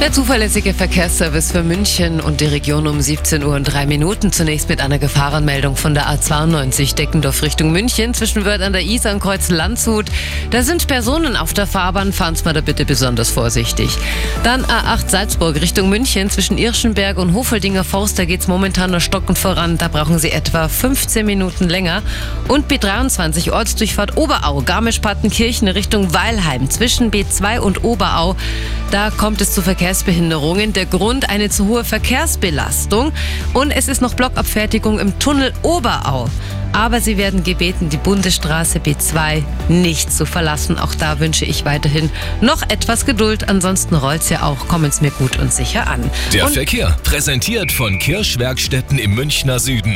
Der zuverlässige Verkehrsservice für München und die Region um 17 Uhr und 3 Minuten. Zunächst mit einer Gefahrenmeldung von der A92 Deckendorf Richtung München zwischen Wörth an der Isar und Kreuz Landshut. Da sind Personen auf der Fahrbahn, fahren Sie mal da bitte besonders vorsichtig. Dann A8 Salzburg Richtung München zwischen Irschenberg und Hofeldinger Forst. Da geht es momentan nur stockend voran. Da brauchen Sie etwa 15 Minuten länger. Und B23 Ortsdurchfahrt Oberau, Garmisch-Partenkirchen Richtung Weilheim zwischen B2 und Oberau. Da kommt es zu Verkehrsbehinderungen. Der Grund eine zu hohe Verkehrsbelastung und es ist noch Blockabfertigung im Tunnel Oberau. Aber Sie werden gebeten, die Bundesstraße B2 nicht zu verlassen. Auch da wünsche ich weiterhin noch etwas Geduld. Ansonsten rollt es ja auch. Kommen es mir gut und sicher an. Der und Verkehr präsentiert von Kirschwerkstätten im Münchner Süden.